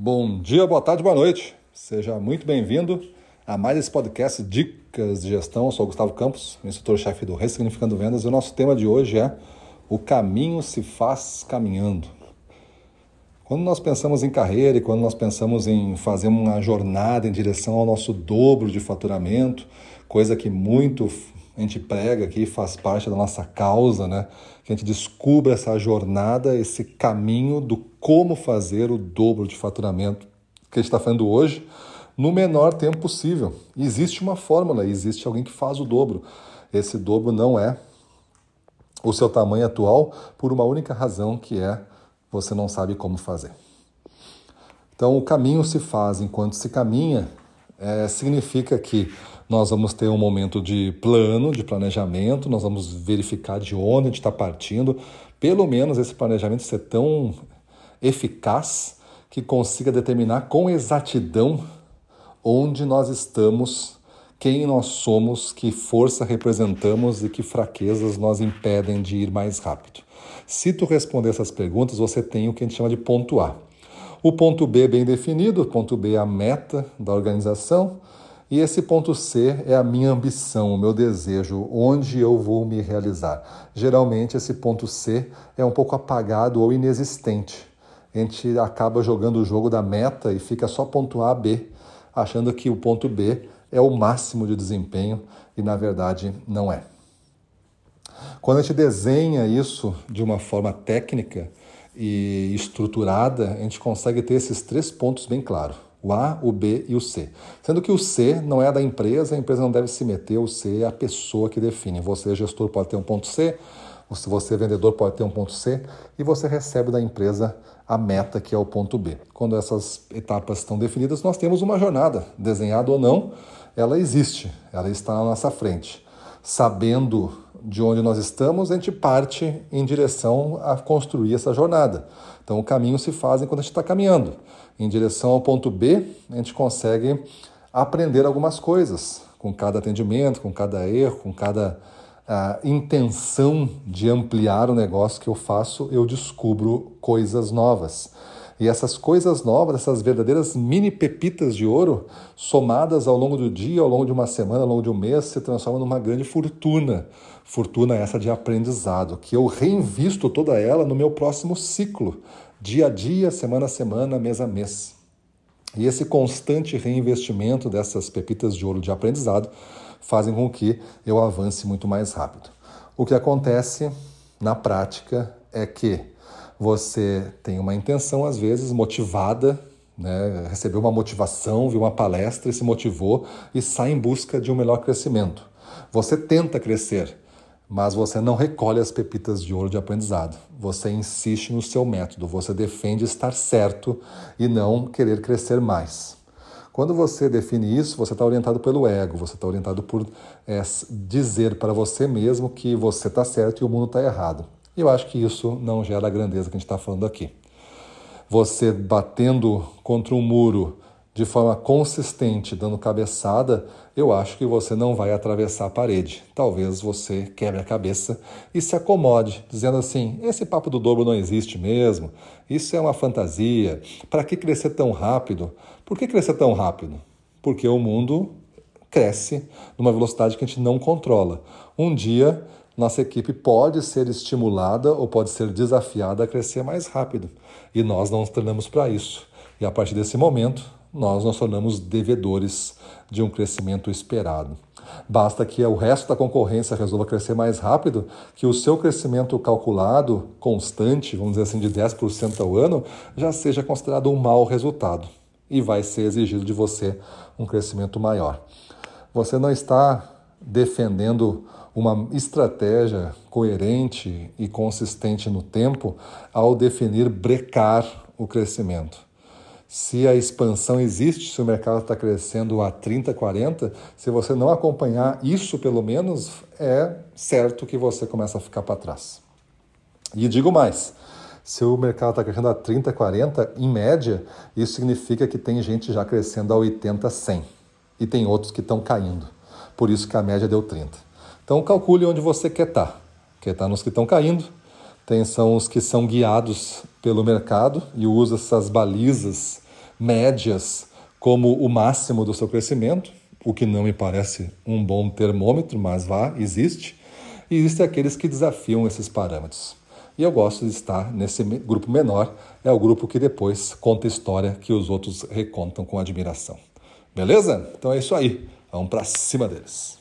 Bom dia, boa tarde, boa noite. Seja muito bem-vindo a mais esse podcast Dicas de Gestão. Eu sou o Gustavo Campos, instrutor-chefe do Ressignificando Vendas, e o nosso tema de hoje é O caminho se faz caminhando. Quando nós pensamos em carreira e quando nós pensamos em fazer uma jornada em direção ao nosso dobro de faturamento, coisa que muito a gente prega aqui, faz parte da nossa causa, né? Que a gente descubra essa jornada, esse caminho do como fazer o dobro de faturamento que a gente está fazendo hoje no menor tempo possível. Existe uma fórmula, existe alguém que faz o dobro. Esse dobro não é o seu tamanho atual por uma única razão que é você não sabe como fazer. Então o caminho se faz enquanto se caminha é, significa que nós vamos ter um momento de plano, de planejamento, nós vamos verificar de onde a gente está partindo, pelo menos esse planejamento ser tão eficaz que consiga determinar com exatidão onde nós estamos, quem nós somos, que força representamos e que fraquezas nós impedem de ir mais rápido. Se tu responder essas perguntas, você tem o que a gente chama de ponto A. O ponto B bem definido, o ponto B é a meta da organização, e esse ponto C é a minha ambição, o meu desejo, onde eu vou me realizar. Geralmente esse ponto C é um pouco apagado ou inexistente. A gente acaba jogando o jogo da meta e fica só ponto A, B, achando que o ponto B é o máximo de desempenho e na verdade não é. Quando a gente desenha isso de uma forma técnica e estruturada, a gente consegue ter esses três pontos bem claros o A, o B e o C. Sendo que o C não é da empresa, a empresa não deve se meter, o C é a pessoa que define. Você, gestor, pode ter um ponto C, se você, vendedor, pode ter um ponto C, e você recebe da empresa a meta, que é o ponto B. Quando essas etapas estão definidas, nós temos uma jornada, desenhada ou não, ela existe, ela está na nossa frente. Sabendo de onde nós estamos, a gente parte em direção a construir essa jornada. Então, o caminho se faz enquanto a gente está caminhando. Em direção ao ponto B, a gente consegue aprender algumas coisas com cada atendimento, com cada erro, com cada uh, intenção de ampliar o negócio que eu faço, eu descubro coisas novas. E essas coisas novas, essas verdadeiras mini pepitas de ouro, somadas ao longo do dia, ao longo de uma semana, ao longo de um mês, se transformam numa grande fortuna. Fortuna essa de aprendizado, que eu reinvisto toda ela no meu próximo ciclo, dia a dia, semana a semana, mês a mês. E esse constante reinvestimento dessas pepitas de ouro de aprendizado fazem com que eu avance muito mais rápido. O que acontece na prática é que você tem uma intenção, às vezes, motivada, né? recebeu uma motivação, viu uma palestra e se motivou e sai em busca de um melhor crescimento. Você tenta crescer, mas você não recolhe as pepitas de ouro de aprendizado. Você insiste no seu método, você defende estar certo e não querer crescer mais. Quando você define isso, você está orientado pelo ego, você está orientado por é, dizer para você mesmo que você está certo e o mundo está errado. E eu acho que isso não gera a grandeza que a gente está falando aqui. Você batendo contra um muro de forma consistente, dando cabeçada, eu acho que você não vai atravessar a parede. Talvez você quebre a cabeça e se acomode, dizendo assim: esse papo do dobro não existe mesmo, isso é uma fantasia. Para que crescer tão rápido? Por que crescer tão rápido? Porque o mundo cresce numa velocidade que a gente não controla. Um dia nossa equipe pode ser estimulada ou pode ser desafiada a crescer mais rápido. E nós não treinamos para isso. E a partir desse momento, nós nos tornamos devedores de um crescimento esperado. Basta que o resto da concorrência resolva crescer mais rápido, que o seu crescimento calculado, constante, vamos dizer assim, de 10% ao ano, já seja considerado um mau resultado e vai ser exigido de você um crescimento maior. Você não está defendendo uma estratégia coerente e consistente no tempo ao definir brecar o crescimento. Se a expansão existe, se o mercado está crescendo a 30, 40, se você não acompanhar isso pelo menos, é certo que você começa a ficar para trás. E digo mais, se o mercado está crescendo a 30, 40, em média, isso significa que tem gente já crescendo a 80, 100. E tem outros que estão caindo. Por isso que a média deu 30. Então calcule onde você quer estar. Tá. Quer estar tá nos que estão caindo, tem, são os que são guiados pelo mercado e usa essas balizas médias como o máximo do seu crescimento, o que não me parece um bom termômetro, mas vá, existe. E existem aqueles que desafiam esses parâmetros. E eu gosto de estar nesse grupo menor, é o grupo que depois conta história que os outros recontam com admiração. Beleza? Então é isso aí. Vamos para cima deles.